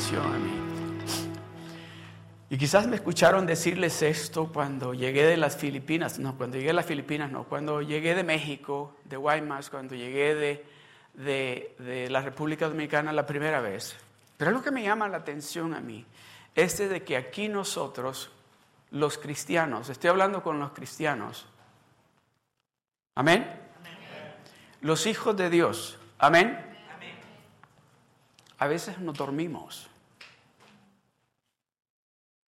a mí? Y quizás me escucharon decirles esto cuando llegué de las Filipinas, no, cuando llegué a las Filipinas, no, cuando llegué de México, de Guaymas, cuando llegué de, de, de la República Dominicana la primera vez. Pero lo que me llama la atención a mí es de que aquí nosotros, los cristianos, estoy hablando con los cristianos, amén, los hijos de Dios, amén, a veces nos dormimos.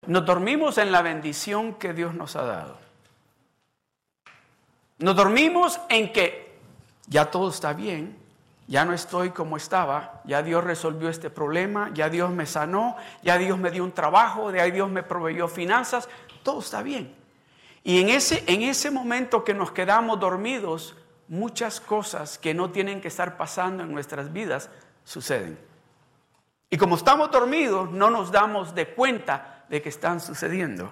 Nos dormimos en la bendición que Dios nos ha dado. Nos dormimos en que ya todo está bien, ya no estoy como estaba, ya Dios resolvió este problema, ya Dios me sanó, ya Dios me dio un trabajo, ya Dios me proveyó finanzas, todo está bien. Y en ese, en ese momento que nos quedamos dormidos, muchas cosas que no tienen que estar pasando en nuestras vidas suceden. Y como estamos dormidos, no nos damos de cuenta de que están sucediendo.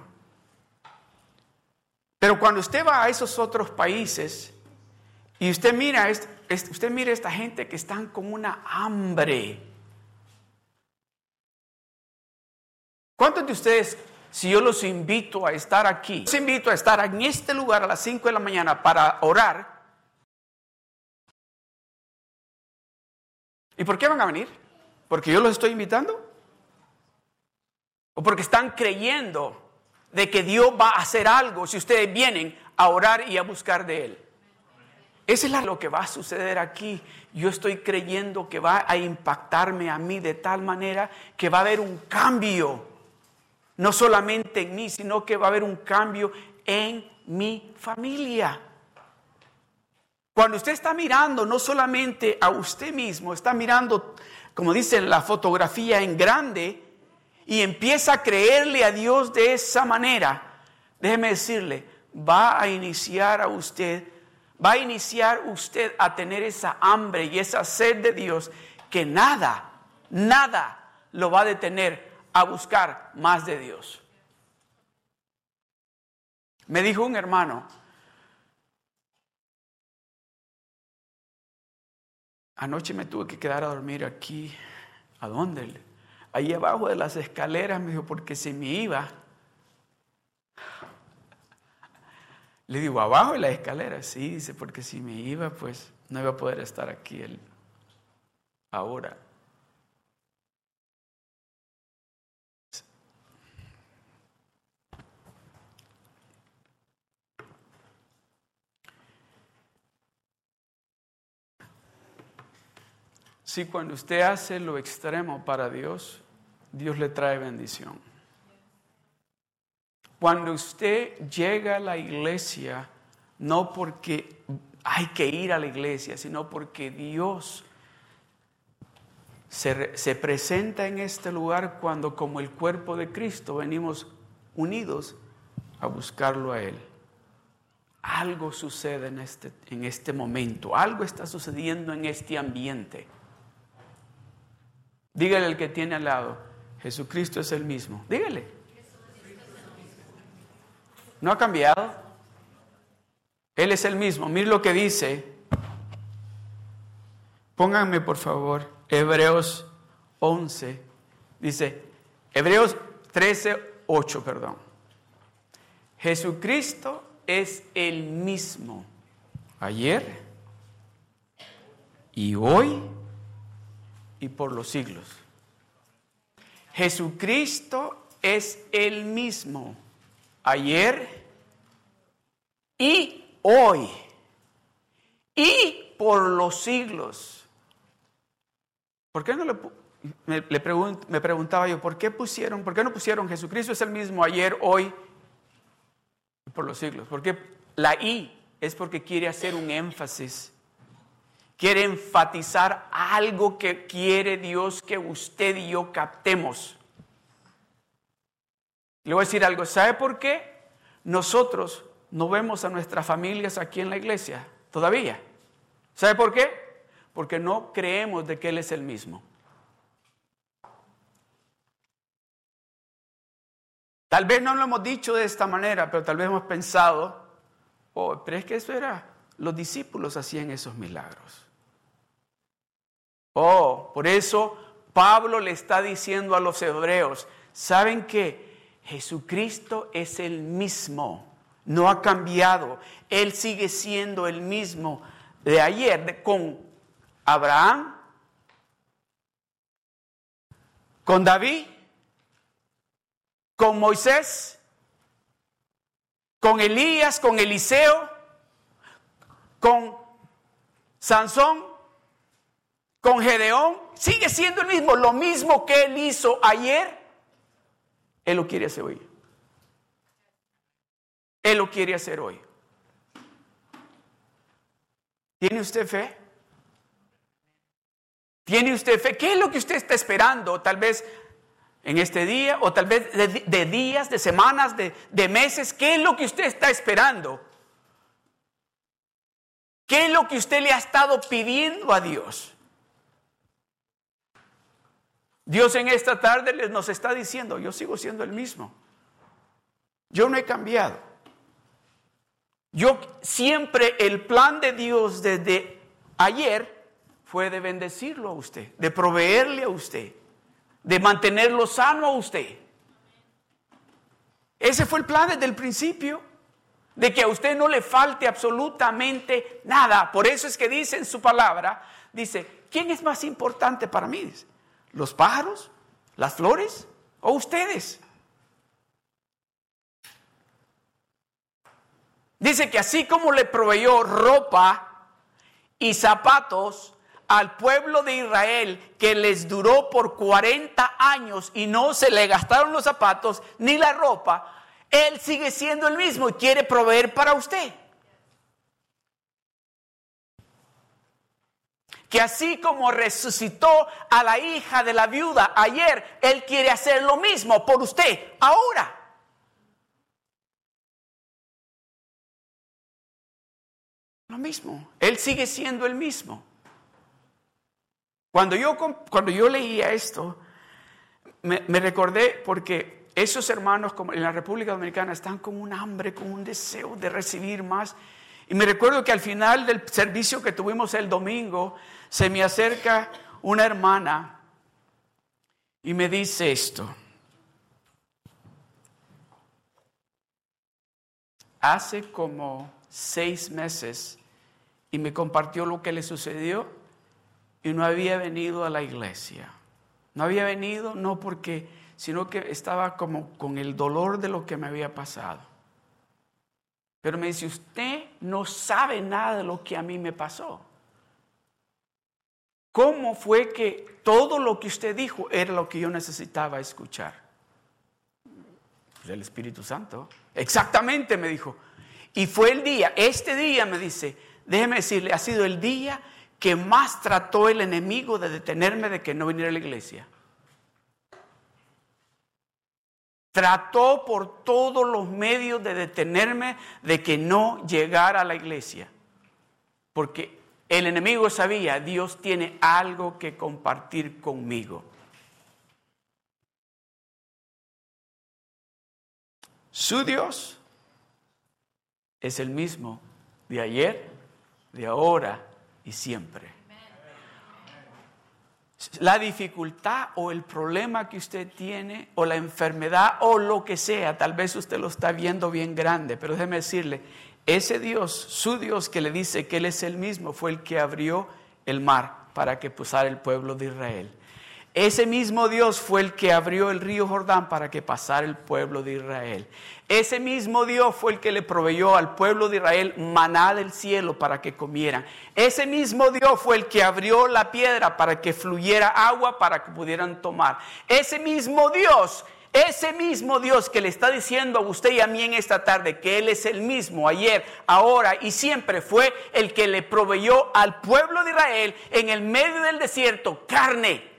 Pero cuando usted va a esos otros países y usted mira, usted mira a esta gente que están con una hambre. ¿Cuántos de ustedes, si yo los invito a estar aquí, los invito a estar en este lugar a las 5 de la mañana para orar? ¿Y por qué van a venir? ¿Porque yo los estoy invitando? ¿O porque están creyendo de que Dios va a hacer algo si ustedes vienen a orar y a buscar de Él? Eso es lo que va a suceder aquí. Yo estoy creyendo que va a impactarme a mí de tal manera que va a haber un cambio. No solamente en mí, sino que va a haber un cambio en mi familia. Cuando usted está mirando no solamente a usted mismo, está mirando como dice la fotografía, en grande y empieza a creerle a Dios de esa manera, déjeme decirle, va a iniciar a usted, va a iniciar usted a tener esa hambre y esa sed de Dios que nada, nada lo va a detener a buscar más de Dios. Me dijo un hermano, Anoche me tuve que quedar a dormir aquí. ¿A dónde? Ahí abajo de las escaleras, me dijo, porque si me iba. Le digo, abajo de las escaleras, sí, dice, porque si me iba, pues no iba a poder estar aquí él ahora. Si cuando usted hace lo extremo para Dios, Dios le trae bendición. Cuando usted llega a la iglesia, no porque hay que ir a la iglesia, sino porque Dios se, se, presenta en este lugar cuando como el cuerpo de Cristo venimos unidos a buscarlo a Él. Algo sucede en este, en este momento, algo está sucediendo en este ambiente. Dígale al que tiene al lado, Jesucristo es el mismo. Dígale. ¿No ha cambiado? Él es el mismo. Mire lo que dice. Pónganme por favor Hebreos 11. Dice, Hebreos 13, 8, perdón. Jesucristo es el mismo ayer y hoy y por los siglos. Jesucristo es el mismo ayer y hoy y por los siglos. ¿Por qué no le, me, me preguntaba yo, ¿por qué pusieron, por qué no pusieron Jesucristo es el mismo ayer, hoy y por los siglos? Porque la I es porque quiere hacer un énfasis quiere enfatizar algo que quiere Dios que usted y yo captemos. Le voy a decir algo, ¿sabe por qué? Nosotros no vemos a nuestras familias aquí en la iglesia todavía. ¿Sabe por qué? Porque no creemos de que Él es el mismo. Tal vez no lo hemos dicho de esta manera, pero tal vez hemos pensado, oh, pero es que eso era, los discípulos hacían esos milagros. Oh, por eso Pablo le está diciendo a los hebreos, ¿saben que Jesucristo es el mismo, no ha cambiado, Él sigue siendo el mismo de ayer, con Abraham, con David, con Moisés, con Elías, con Eliseo, con Sansón, con Gedeón, sigue siendo el mismo, lo mismo que él hizo ayer, él lo quiere hacer hoy. Él lo quiere hacer hoy. ¿Tiene usted fe? ¿Tiene usted fe? ¿Qué es lo que usted está esperando? Tal vez en este día o tal vez de, días, de semanas, de, de meses. ¿Qué es lo que usted está esperando? ¿Qué es lo que usted le ha estado pidiendo a Dios? Dios en esta tarde nos está diciendo, yo sigo siendo el mismo. Yo no he cambiado. Yo siempre el plan de Dios desde ayer fue de bendecirlo a usted, de proveerle a usted, de mantenerlo sano a usted. Ese fue el plan desde el principio, de que a usted no le falte absolutamente nada. Por eso es que dice en su palabra, dice, ¿quién es más importante para mí? ¿Los pájaros? ¿Las flores? ¿O ustedes? Dice que así como le proveyó ropa y zapatos al pueblo de Israel que les duró por 40 años y no se le gastaron los zapatos ni la ropa, Él sigue siendo el mismo y quiere proveer para usted. Que así como resucitó a la hija de la viuda ayer, Él quiere hacer lo mismo por usted ahora. Lo mismo, Él sigue siendo el mismo. Cuando yo, cuando yo leía esto, me, me recordé porque esos hermanos en la República Dominicana están con un hambre, con un deseo de recibir más. Y me recuerdo que al final del servicio que tuvimos el domingo, se me acerca una hermana y me dice esto. Hace como seis meses y me compartió lo que le sucedió y no había venido a la iglesia. No había venido no porque, sino que estaba como con el dolor de lo que me había pasado. Pero me dice, usted no sabe nada de lo que a mí me pasó. ¿Cómo fue que todo lo que usted dijo era lo que yo necesitaba escuchar? Pues el Espíritu Santo. Exactamente, me dijo. Y fue el día, este día me dice, déjeme decirle, ha sido el día que más trató el enemigo de detenerme de que no viniera a la iglesia. Trató por todos los medios de detenerme de que no llegara a la iglesia. Porque el enemigo sabía, Dios tiene algo que compartir conmigo. Su Dios es el mismo de ayer, de ahora y siempre. La dificultad o el problema que usted tiene o la enfermedad o lo que sea, tal vez usted lo está viendo bien grande, pero déjeme decirle, ese Dios, su Dios que le dice que Él es el mismo, fue el que abrió el mar para que pasara el pueblo de Israel. Ese mismo Dios fue el que abrió el río Jordán para que pasara el pueblo de Israel. Ese mismo Dios fue el que le proveyó al pueblo de Israel maná del cielo para que comieran. Ese mismo Dios fue el que abrió la piedra para que fluyera agua para que pudieran tomar. Ese mismo Dios ese mismo Dios que le está diciendo a usted y a mí en esta tarde que Él es el mismo ayer, ahora y siempre fue el que le proveyó al pueblo de Israel en el medio del desierto carne.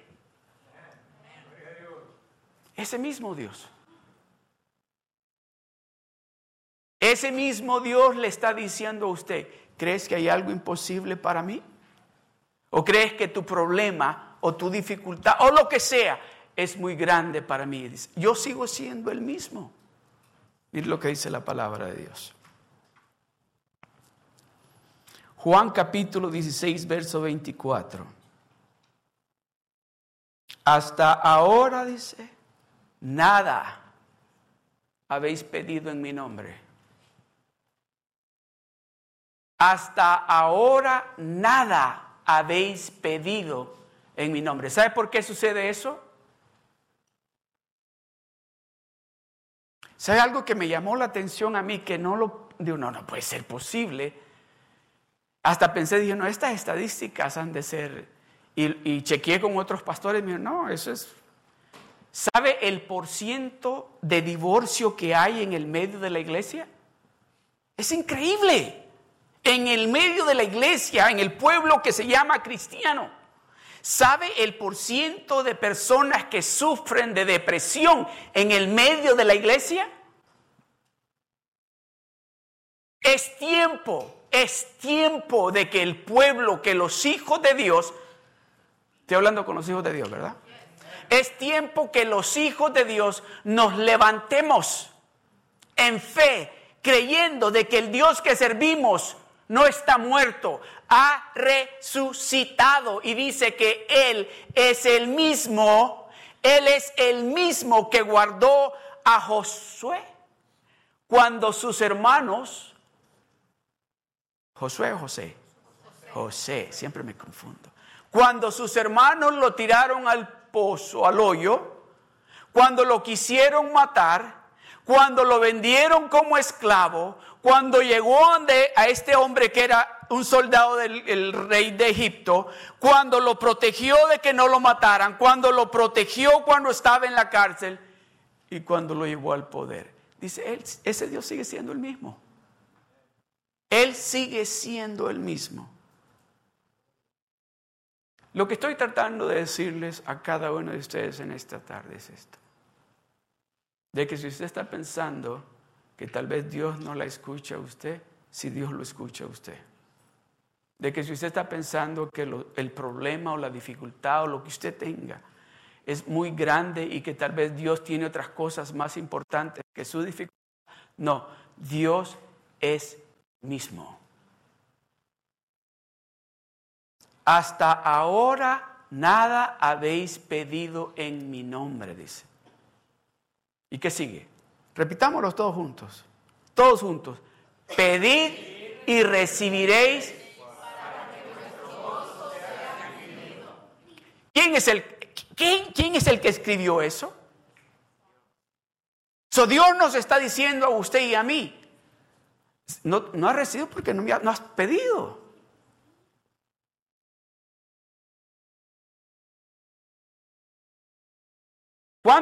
Ese mismo Dios. Ese mismo Dios le está diciendo a usted, ¿crees que hay algo imposible para mí? ¿O crees que tu problema o tu dificultad o lo que sea es muy grande para mí. yo sigo siendo el mismo. Mire lo que dice la palabra de Dios. Juan capítulo 16, verso 24. hasta ahora dice, nada habéis pedido en mi nombre. Hasta ahora nada habéis pedido en mi nombre. ¿Sabe por qué sucede eso? ¿Sabe algo que me llamó la atención a mí que no lo digo, no, no puede ser posible? Hasta pensé, dije, no, estas estadísticas han de ser. Y, chequeé con otros pastores me dijeron, no, eso es. ¿Sabe el porciento de divorcio que hay en el medio de la iglesia? Es increíble. En el medio de la iglesia, en el pueblo que se llama cristiano. ¿Sabe el porciento de personas que sufren de depresión en el medio de la iglesia? Es tiempo, es tiempo de que el pueblo, que los hijos de Dios, estoy hablando con los hijos de Dios, ¿verdad? Es tiempo que los hijos de Dios nos levantemos en fe, creyendo de que el Dios que servimos no está muerto, ha resucitado. Y dice que Él es el mismo, Él es el mismo que guardó a Josué cuando sus hermanos, Josué o José, José, siempre me confundo, cuando sus hermanos lo tiraron al al hoyo, cuando lo quisieron matar, cuando lo vendieron como esclavo, cuando llegó a este hombre que era un soldado del rey de Egipto, cuando lo protegió de que no lo mataran, cuando lo protegió cuando estaba en la cárcel y cuando lo llevó al poder. Dice, él, ese Dios sigue siendo el mismo. Él sigue siendo el mismo. Lo que estoy tratando de decirles a cada uno de ustedes en esta tarde es esto. De que si usted está pensando que tal vez Dios no la escucha a usted, si Dios lo escucha a usted. De que si usted está pensando que el problema o la dificultad o lo que usted tenga es muy grande y que tal vez Dios tiene otras cosas más importantes que su dificultad. No, Dios es mismo. Hasta ahora nada habéis pedido en mi nombre, dice. ¿Y qué sigue? Repitámoslo todos juntos. Todos juntos. Pedid y recibiréis. ¿Quién es el, quién, quién es el que escribió eso? So Dios nos está diciendo a usted y a mí, no, no has recibido porque no, no has pedido.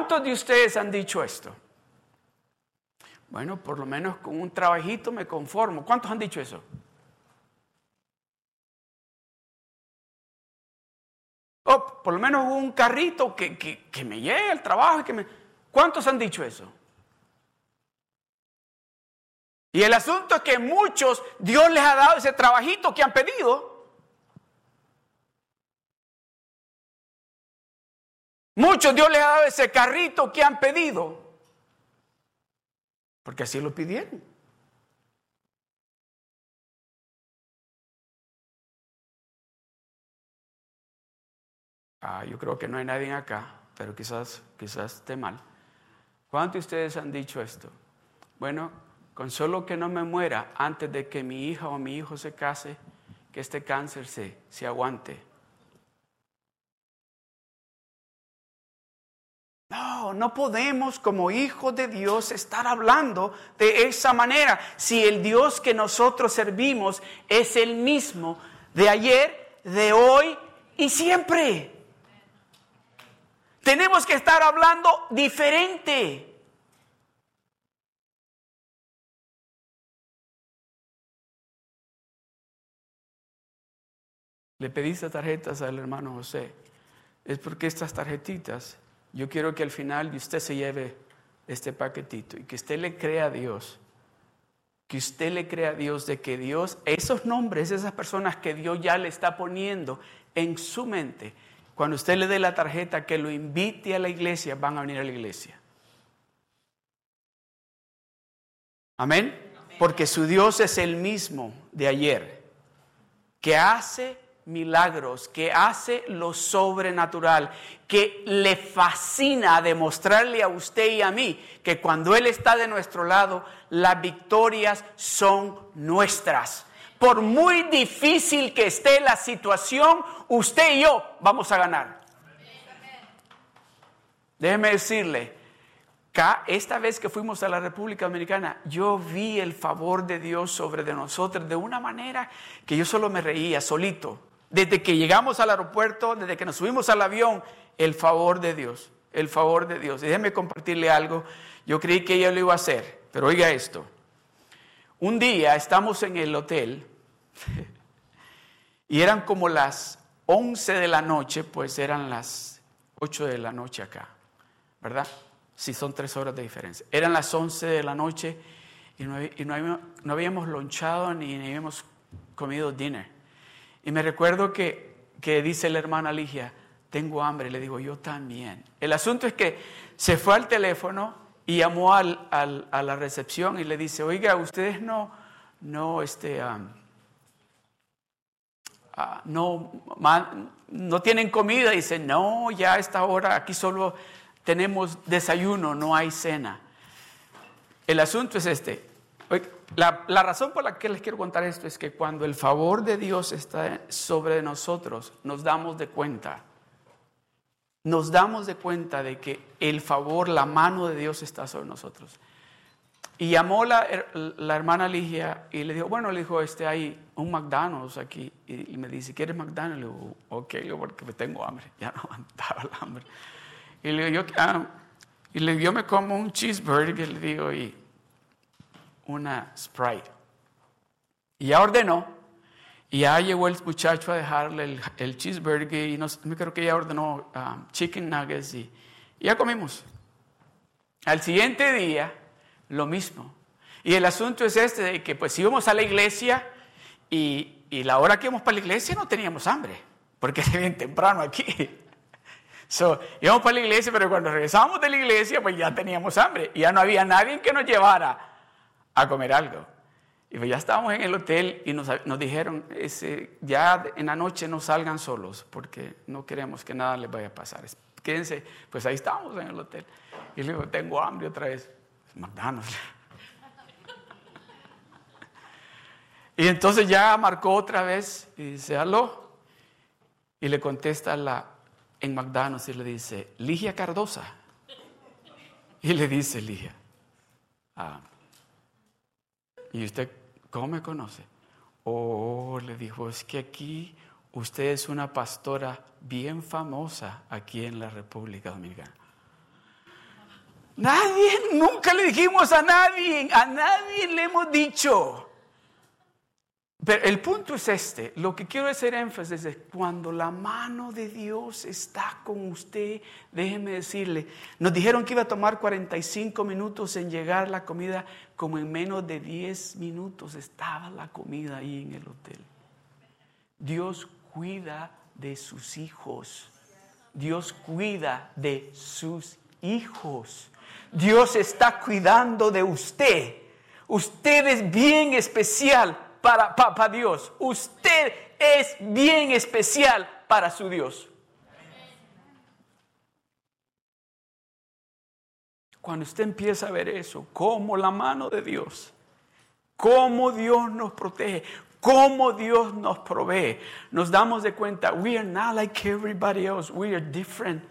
¿Cuántos de ustedes han dicho esto? Bueno, por lo menos con un trabajito me conformo. ¿Cuántos han dicho eso? Oh, por lo menos un carrito que, que me llegue al trabajo que me... ¿Cuántos han dicho eso? Y el asunto es que muchos Dios les ha dado ese trabajito que han pedido. Muchos Dios les ha dado ese carrito que han pedido. Porque así lo pidieron. Ah, yo creo que no hay nadie acá, pero quizás, quizás esté mal. ¿Cuántos de ustedes han dicho esto? Bueno, con solo que no me muera antes de que mi hija o mi hijo se case, que este cáncer se, se aguante. No, podemos como hijos de Dios estar hablando de esa manera si el Dios que nosotros servimos es el mismo de ayer, de hoy y siempre. Tenemos que estar hablando diferente. Le pediste tarjetas al hermano José. Es porque estas tarjetitas yo quiero que al final usted se lleve este paquetito y que usted le crea a Dios, que usted le crea a Dios de que Dios, esos nombres, esas personas que Dios ya le está poniendo en su mente, cuando usted le dé la tarjeta que lo invite a la iglesia, van a venir a la iglesia. Amén. Porque su Dios es el mismo de ayer, que hace milagros, que hace lo sobrenatural, que le fascina demostrarle a usted y a mí que cuando Él está de nuestro lado, las victorias son nuestras. Por muy difícil que esté la situación, usted y yo vamos a ganar. Déjeme decirle, esta vez que fuimos a la República Dominicana, yo vi el favor de Dios sobre de nosotros de una manera que yo solo me reía solito. Desde que llegamos al aeropuerto, desde que nos subimos al avión, el favor de Dios, el favor de Dios. déjeme compartirle algo. Yo creí que ella lo iba a hacer, pero oiga esto. Un día estamos en el hotel y eran como las 11 de la noche, pues eran las 8 de la noche acá, ¿verdad? Si son tres horas de diferencia. Eran las 11 de la noche y no, habíamos, lonchado ni, habíamos comido dinner. Y me recuerdo que, que dice la hermana Ligia, tengo hambre. Le digo, yo también. El asunto es que se fue al teléfono y llamó al, a la recepción y le dice, oiga, ustedes no, no, este, ah, no, no tienen comida. dice, no, ya a esta hora aquí solo tenemos desayuno, no hay cena. El asunto es este. La, la, razón por la que les quiero contar esto es que cuando el favor de Dios está sobre nosotros, nos damos de cuenta. Nos damos de cuenta de que el favor, la mano de Dios está sobre nosotros. Y llamó la, la hermana Ligia y le dijo, bueno, le dijo, este, hay un McDonald's aquí. Y, me dice, ¿quieres McDonald's? Le digo, ok, porque me tengo hambre. Ya no aguantaba el hambre. Y le digo, yo, ah", y le yo me como un cheeseburger, le digo, y una Sprite. Y ya ordenó, y ya llegó el muchacho a dejarle el, cheeseburger, y no, creo que ya ordenó ah, chicken nuggets, y, ya comimos. Al siguiente día, lo mismo. Y el asunto es este, de que pues íbamos a la iglesia, y, y la hora que íbamos para la iglesia no teníamos hambre, porque era bien temprano aquí. So, íbamos para la iglesia, pero cuando regresábamos de la iglesia, pues ya teníamos hambre y ya no había nadie que nos llevara a comer algo. Y pues ya estábamos en el hotel y nos, nos dijeron, ese, ya en la noche no salgan solos porque no queremos que nada les vaya a pasar. Quédense, pues ahí estábamos en el hotel. Y le digo, tengo hambre otra vez. McDonald's. Y entonces ya marcó otra vez y dice, aló. Y le contesta la en McDonald's y le dice, Ligia Cardosa. Y le dice Ligia, ah, ¿y usted cómo me conoce? Oh, le dijo, es que aquí usted es una pastora bien famosa aquí en la República Dominicana. Nadie, nunca le dijimos a nadie, a nadie le hemos dicho. Pero el punto es este, lo que quiero hacer énfasis es cuando la mano de Dios está con usted, déjeme decirle, nos dijeron que iba a tomar 45 minutos en llegar la comida, como en menos de 10 minutos estaba la comida ahí en el hotel. Dios cuida de sus hijos. Dios cuida de sus hijos. Dios está cuidando de usted. Usted es bien especial para, para, Dios. Usted es bien especial para su Dios. Cuando usted empieza a ver eso, como la mano de Dios, cómo Dios nos protege, cómo Dios nos provee, nos damos de cuenta, we are not like everybody else, we are different.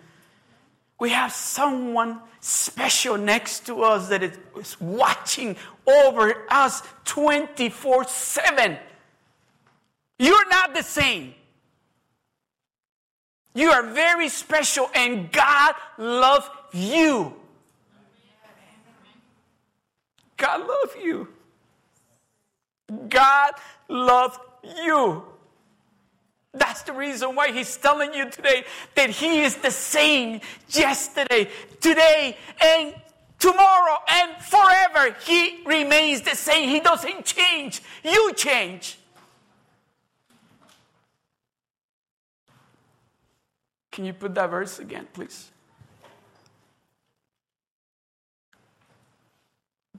We have someone special next to us that is watching over us 24 7. You're not the same. You are very special, and God loves you. God loves you. God loves you. That's the reason why he's telling you today that he is the same yesterday, today, and tomorrow, and forever. He remains the same. He doesn't change. You change. Can you put that verse again, please?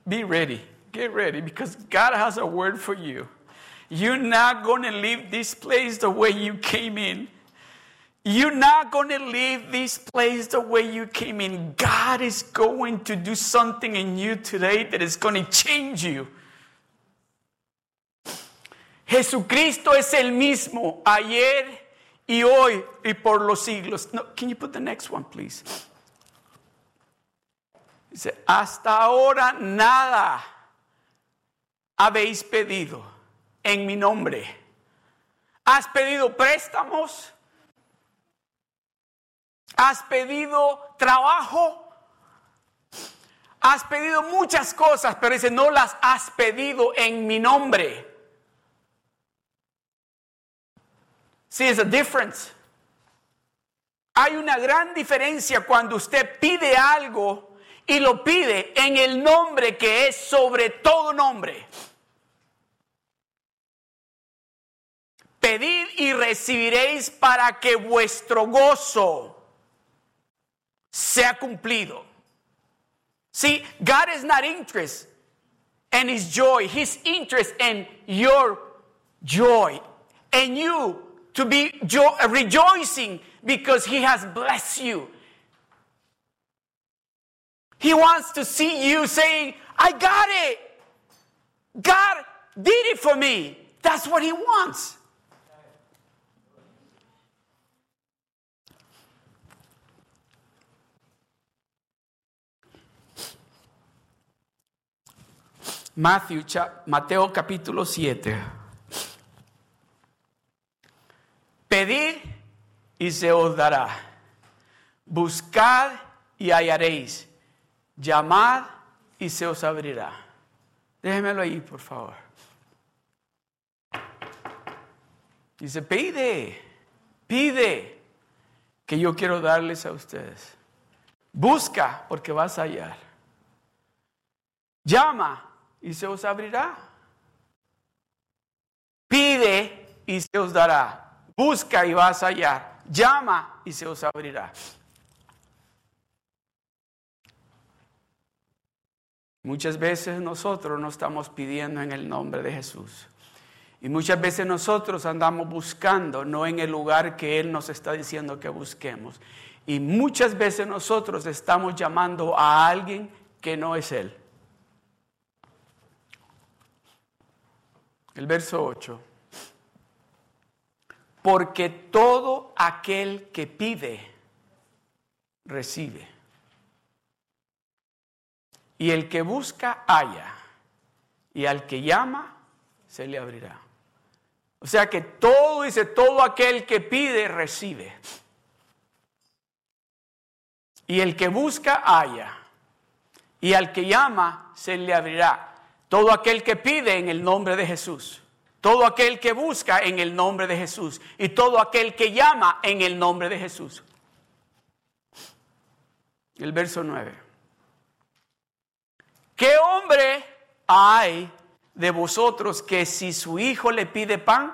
Be ready. Get ready because God has a word for you. You're not going to leave this place the way you came in. You're not going to leave this place the way you came in. God is going to do something in you today that is going to change you. Jesucristo es el mismo ayer y hoy y por los siglos. No, can you put the next one, please? Dice, hasta ahora nada habéis pedido en mi nombre. ¿Has pedido préstamos? ¿Has pedido trabajo? Has pedido muchas cosas, pero dice, no las has pedido en mi nombre. See, there's a difference. Hay una gran diferencia cuando usted pide algo y lo pide en el nombre que es sobre todo nombre. Pedid y recibiréis para que vuestro gozo sea cumplido. See, God is not interested in his joy. He's interested in your joy. And you to be jo- rejoicing because he has blessed you. He wants to see you saying, I got it. God did it for me. That's what he wants. Matthew, Mateo capítulo 7. Pedid y se os dará. Buscad y hallaréis. Llamad y se os abrirá. Déjemelo ahí, por favor. Dice, pide, pide, que yo quiero darles a ustedes. Busca, porque vas a hallar. Llama y se os abrirá. Pide y se os dará. Busca y vas a hallar. Llama y se os abrirá. Muchas veces nosotros no estamos pidiendo en el nombre de Jesús. Y muchas veces nosotros andamos buscando, no en el lugar que Él nos está diciendo que busquemos. Y muchas veces nosotros estamos llamando a alguien que no es Él. El verso 8. Porque todo aquel que pide, recibe. Y el que busca, halla. Y al que llama, se le abrirá. O sea que todo, dice, todo aquel que pide, recibe. Y el que busca, halla. Y al que llama, se le abrirá. Todo aquel que pide en el nombre de Jesús. Todo aquel que busca en el nombre de Jesús. Y todo aquel que llama en el nombre de Jesús. El verso 9. ¿Qué hombre hay de vosotros que si su hijo le pide pan,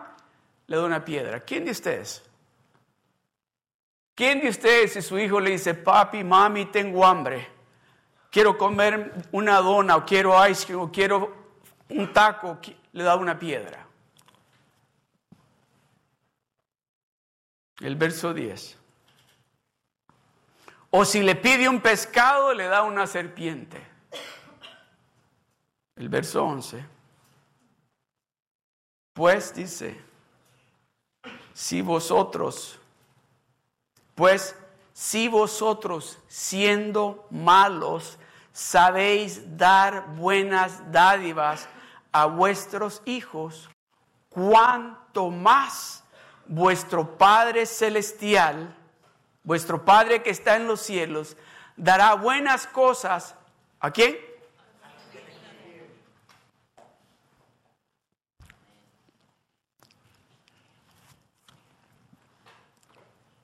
le da una piedra? ¿Quién de ustedes? ¿Quién de ustedes si su hijo le dice, papi, mami, tengo hambre? Quiero comer una dona o quiero ice cream o quiero un taco, le da una piedra. El verso 10. O si le pide un pescado, le da una serpiente el verso 11. Pues dice, si vosotros, pues si vosotros siendo malos sabéis dar buenas dádivas a vuestros hijos, cuanto más vuestro Padre Celestial, vuestro Padre que está en los cielos, dará buenas cosas a quién?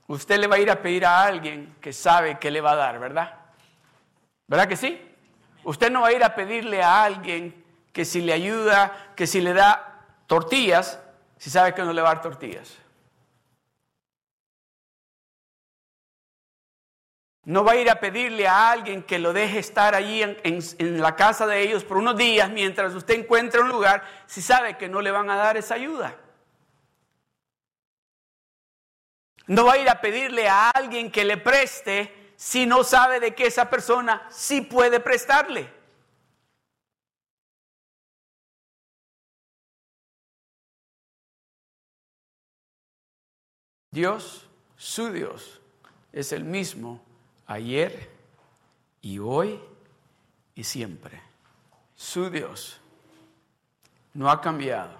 usted le va a ir a pedir a alguien que sabe que le va a dar, ¿verdad? ¿Verdad que sí? Usted no va a ir a pedirle a alguien que si le ayuda, que si le da tortillas, si sabe que no le va a dar tortillas. No va a ir a pedirle a alguien que lo deje estar allí en, en, la casa de ellos por unos días mientras usted encuentre un lugar si sabe que no le van a dar esa ayuda. No va a ir a pedirle a alguien que le preste si no sabe de que esa persona sí puede prestarle. Dios, su Dios, es el mismo ayer y hoy y siempre. Su Dios no ha cambiado.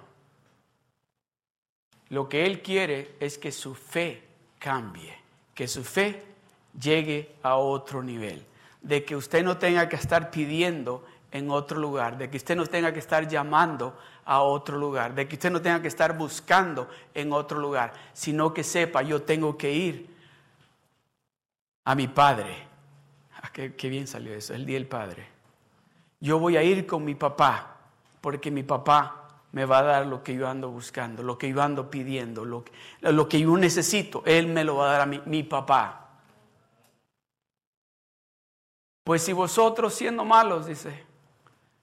Lo que Él quiere es que su fe cambie, que su fe llegue a otro nivel, de que usted no tenga que estar pidiendo en otro lugar, de que usted no tenga que estar llamando a otro lugar, de que usted no tenga que estar buscando en otro lugar, sino que sepa, yo tengo que ir a mi Padre. Ah, qué, bien salió eso, el Día del Padre. Yo voy a ir con mi papá, porque mi papá me va a dar lo que yo ando buscando, lo que yo ando pidiendo, lo que, lo que yo necesito. Él me lo va a dar a mi, mi papá. Pues si vosotros siendo malos, dice,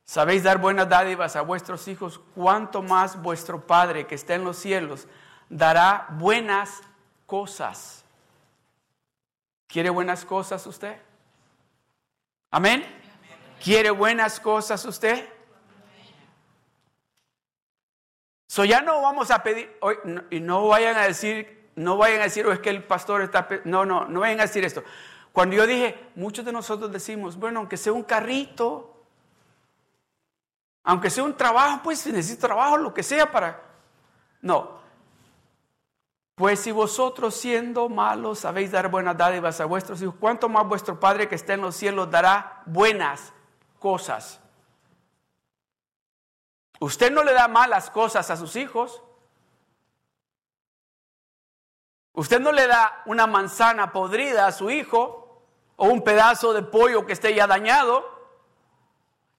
sabéis dar buenas dádivas a vuestros hijos, cuánto más vuestro Padre que está en los cielos dará buenas cosas. ¿Quiere buenas cosas usted? Amén. ¿Quiere buenas cosas usted? So ya no vamos a pedir, y no vayan a decir, no vayan a decir, o es que el pastor está, no, no, no vayan a decir esto. Cuando yo dije, muchos de nosotros decimos, bueno, aunque sea un carrito, aunque sea un trabajo, pues necesito trabajo, lo que sea para... No. Pues si vosotros siendo malos sabéis dar buenas dádivas a vuestros hijos, ¿cuánto más vuestro Padre que está en los cielos dará buenas cosas Usted no le da malas cosas a sus hijos. Usted no le da una manzana podrida a su hijo o un pedazo de pollo que esté ya dañado.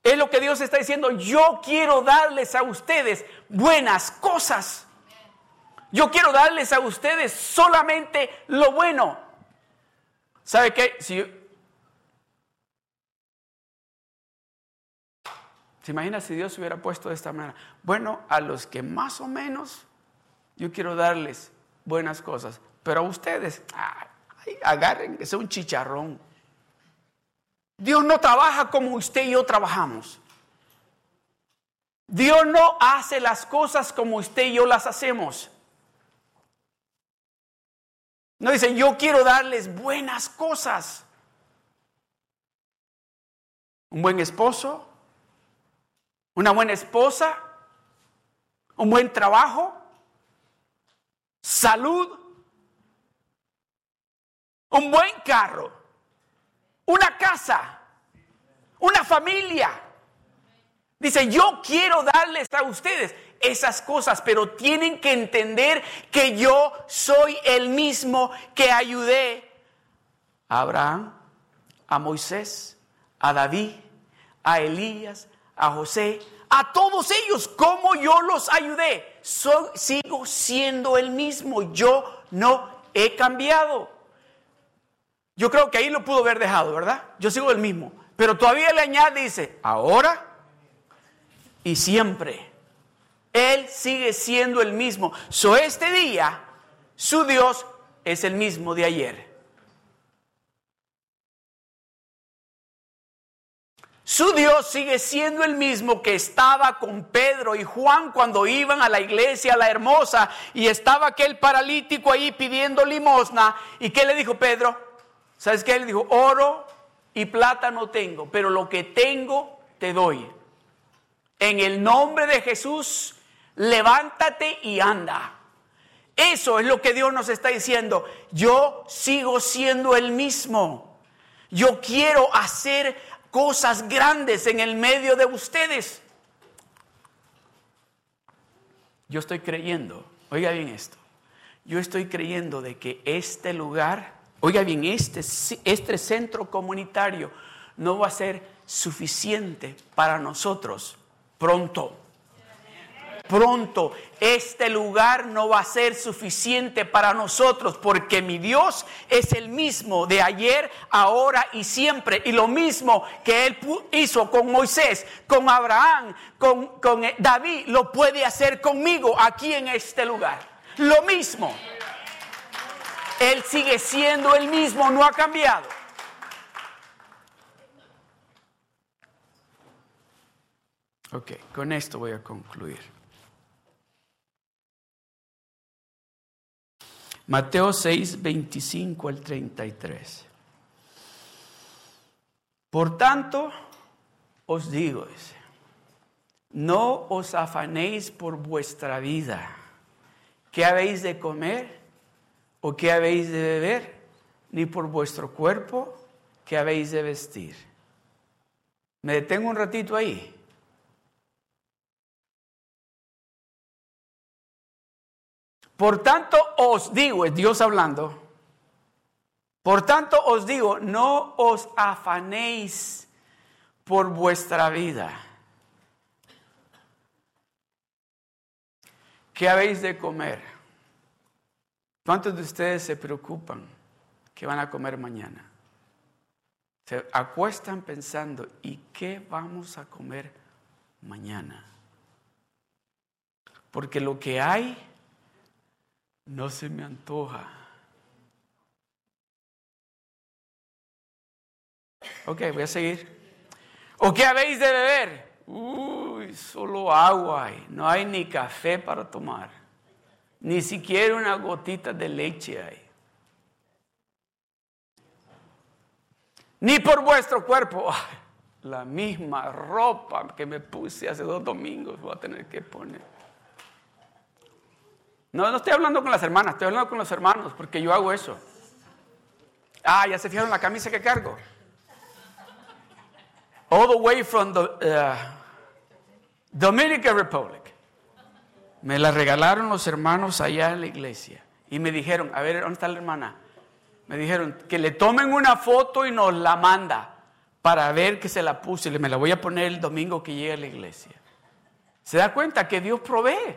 Es lo que Dios está diciendo. Yo quiero darles a ustedes buenas cosas. Yo quiero darles a ustedes solamente lo bueno. ¿Sabe qué? Si ¿Se imagina si Dios hubiera puesto de esta manera? Bueno, a los que más o menos yo quiero darles buenas cosas, pero a ustedes, agarren que un chicharrón. Dios no trabaja como usted y yo trabajamos. Dios no hace las cosas como usted y yo las hacemos. No dice, yo quiero darles buenas cosas. Un buen esposo, una buena esposa, un buen trabajo, salud, un buen carro, una casa, una familia. Dice, yo quiero darles a ustedes esas cosas, pero tienen que entender que yo soy el mismo que ayudé a Abraham, a Moisés, a David, a Elías, a José, a todos ellos, como yo los ayudé. sigo siendo el mismo, yo no he cambiado. Yo creo que ahí lo pudo haber dejado, ¿verdad? Yo sigo el mismo. Pero todavía le añade, dice, ahora y siempre. Él sigue siendo el mismo. So este día, su Dios es el mismo de ayer. Su Dios sigue siendo el mismo que estaba con Pedro y Juan cuando iban a la iglesia, la hermosa, y estaba aquel paralítico ahí pidiendo limosna. ¿Y qué le dijo Pedro? ¿Sabes qué? Le dijo, oro y plata no tengo, pero lo que tengo te doy. En el nombre de Jesús, levántate y anda. Eso es lo que Dios nos está diciendo. Yo sigo siendo el mismo. Yo quiero hacer cosas grandes en el medio de ustedes. Yo estoy creyendo, oiga bien esto, yo estoy creyendo de que este lugar, oiga bien, este, este centro comunitario no va a ser suficiente para nosotros pronto. pronto. Este lugar no va a ser suficiente para nosotros porque mi Dios es el mismo de ayer, ahora y siempre. Y lo mismo que Él hizo con Moisés, con Abraham, con, con David, lo puede hacer conmigo aquí en este lugar. Lo mismo. Él sigue siendo el mismo, no ha cambiado. Ok, con esto voy a concluir. Mateo 6, 25 al 33. Por tanto, os digo, no os afanéis por vuestra vida. ¿Qué habéis de comer o qué habéis de beber? Ni por vuestro cuerpo, ¿qué habéis de vestir? Me detengo un ratito ahí. Por tanto os digo, es Dios hablando, por tanto os digo, no os afanéis por vuestra vida. ¿Qué habéis de comer? ¿Cuántos de ustedes se preocupan que van a comer mañana? Se acuestan pensando, ¿y qué vamos a comer mañana? Porque lo que hay no se me antoja. Ok, voy a seguir. ¿O qué habéis de beber? Uy, solo agua. No hay ni café para tomar. Ni siquiera una gotita de leche hay. Ni por vuestro cuerpo. La misma ropa que me puse hace dos domingos voy a tener que poner. No, no estoy hablando con las hermanas, estoy hablando con los hermanos, porque yo hago eso. Ah, ya se fijaron la camisa que cargo. All the way from the uh, Dominican Republic. Me la regalaron los hermanos allá en la iglesia. Y me dijeron, a ver, ¿dónde está la hermana? Me dijeron que le tomen una foto y nos la manda para ver que se la puse. Y me la voy a poner el domingo que llegue a la iglesia. ¿Se da cuenta que Dios provee?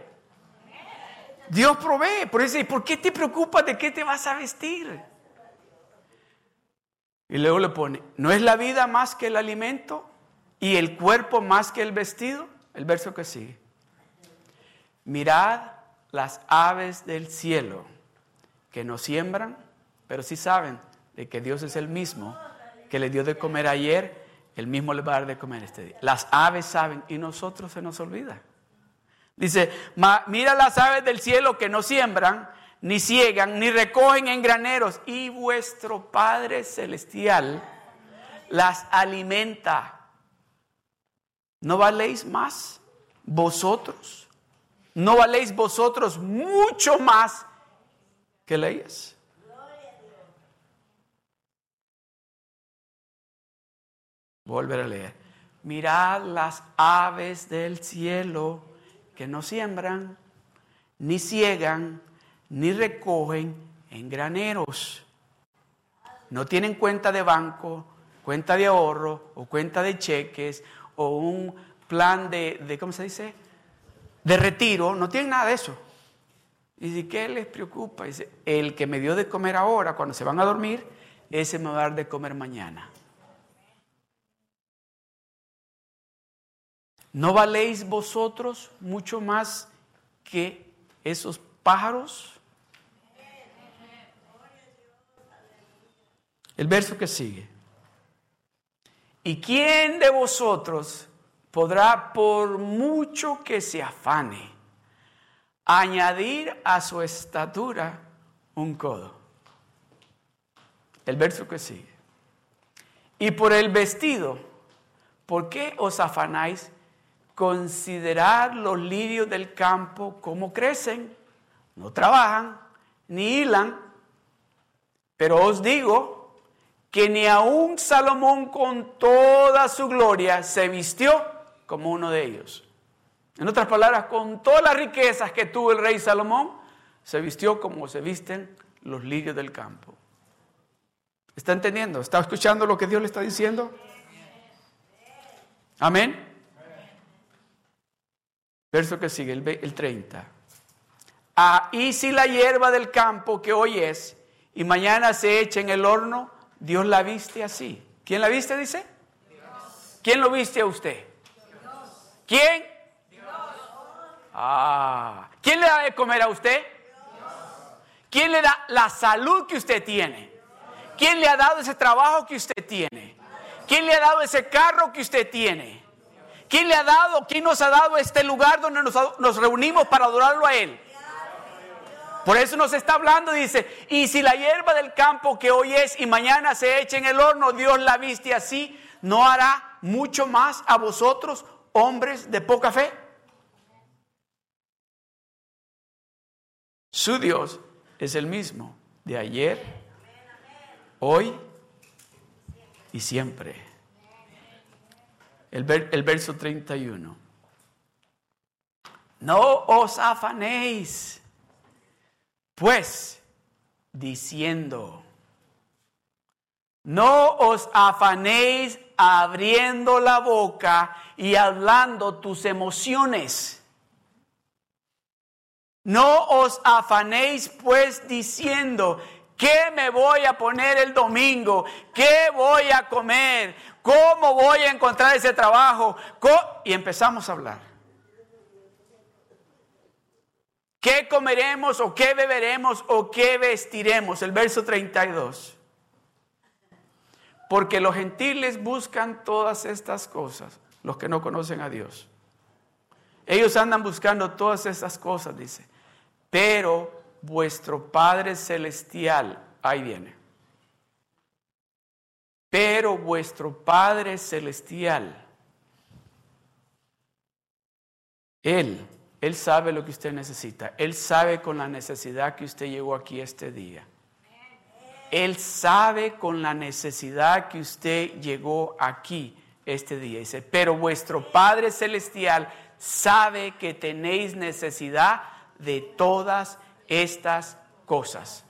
Dios provee. Por eso, ¿por qué te preocupas de qué te vas a vestir? Y luego le pone, ¿no es la vida más que el alimento y el cuerpo más que el vestido? El verso que sigue. Mirad las aves del cielo que no siembran, pero sí saben de que Dios es el mismo que le dio de comer ayer, el mismo le va a dar de comer este día. Las aves saben y nosotros se nos olvida. Dice, mira las aves del cielo que no siembran, ni ciegan, ni recogen en graneros, y vuestro Padre Celestial las alimenta. ¿No valéis más vosotros? ¿No valéis vosotros mucho más que leyes? Volver a leer. Mirad las aves del cielo que no siembran, ni ciegan, ni recogen en graneros. No tienen cuenta de banco, cuenta de ahorro o cuenta de cheques o un plan de, de ¿cómo se dice? De retiro. No tienen nada de eso. ¿Y de qué les preocupa? Dice, el que me dio de comer ahora, cuando se van a dormir, ese me va a dar de comer mañana. ¿No valéis vosotros mucho más que esos pájaros? El verso que sigue. ¿Y quién de vosotros podrá, por mucho que se afane, añadir a su estatura un codo? El verso que sigue. Y por el vestido, ¿por qué os afanáis? Considerar los lirios del campo como crecen, no trabajan ni hilan, pero os digo que ni aun Salomón con toda su gloria se vistió como uno de ellos. En otras palabras, con todas las riquezas que tuvo el rey Salomón, se vistió como se visten los lirios del campo. ¿Está entendiendo? ¿Está escuchando lo que Dios le está diciendo? Amén. Verso que sigue, el, 30. Ah, y si la hierba del campo que hoy es y mañana se echa en el horno, Dios la viste así. ¿Quién la viste, dice? ¿Quién lo viste a usted? ¿Quién? Ah, ¿quién le da de comer a usted? ¿Quién le da la salud que usted tiene? ¿Quién le ha dado ese trabajo que usted tiene? ¿Quién le ha dado ese carro que usted tiene? ¿Quién le ha dado, quién nos ha dado este lugar donde nos, reunimos para adorarlo a Él? Por eso nos está hablando, dice, y si la hierba del campo que hoy es y mañana se echa en el horno, Dios la viste así, ¿no hará mucho más a vosotros, hombres de poca fe? Su Dios es el mismo de ayer, hoy y siempre. El, verso 31. No os afanéis, pues, diciendo, no os afanéis abriendo la boca y hablando tus emociones no os afanéis pues diciendo, ¿qué me voy a poner el domingo? ¿Qué voy a comer? ¿Cómo voy a encontrar ese trabajo? Y empezamos a hablar. ¿Qué comeremos o qué beberemos o qué vestiremos? El verso 32. Porque los gentiles buscan todas estas cosas, los que no conocen a Dios. Ellos andan buscando todas estas cosas, dice. Pero vuestro Padre Celestial, ahí viene. Pero vuestro Padre Celestial, Él, Él sabe lo que usted necesita. Él sabe con la necesidad que usted llegó aquí este día. Él sabe con la necesidad que usted llegó aquí este día. Dice, pero vuestro Padre Celestial sabe que tenéis necesidad de todas estas cosas.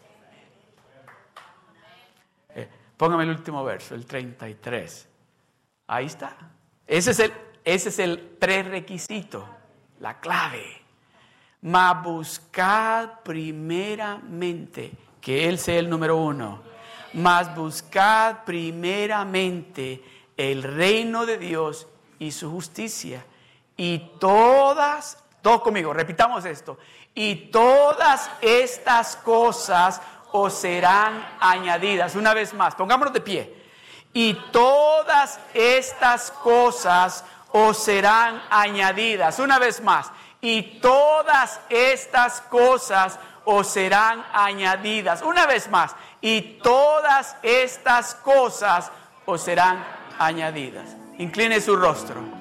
Eh, póngame el último verso, el 33. Ahí está. Ese es el, ese es el prerequisito, la clave. Mas buscad primeramente, que Él sea el número uno, mas buscad primeramente el reino de Dios y su justicia. Y todas, todos conmigo, repitamos esto y todas estas cosas os serán añadidas. Una vez más, pongámonos de pie. Y todas estas cosas os serán añadidas. Una vez más. Y todas estas cosas os serán añadidas. Una vez más. Y todas estas cosas os serán añadidas. Incline su rostro.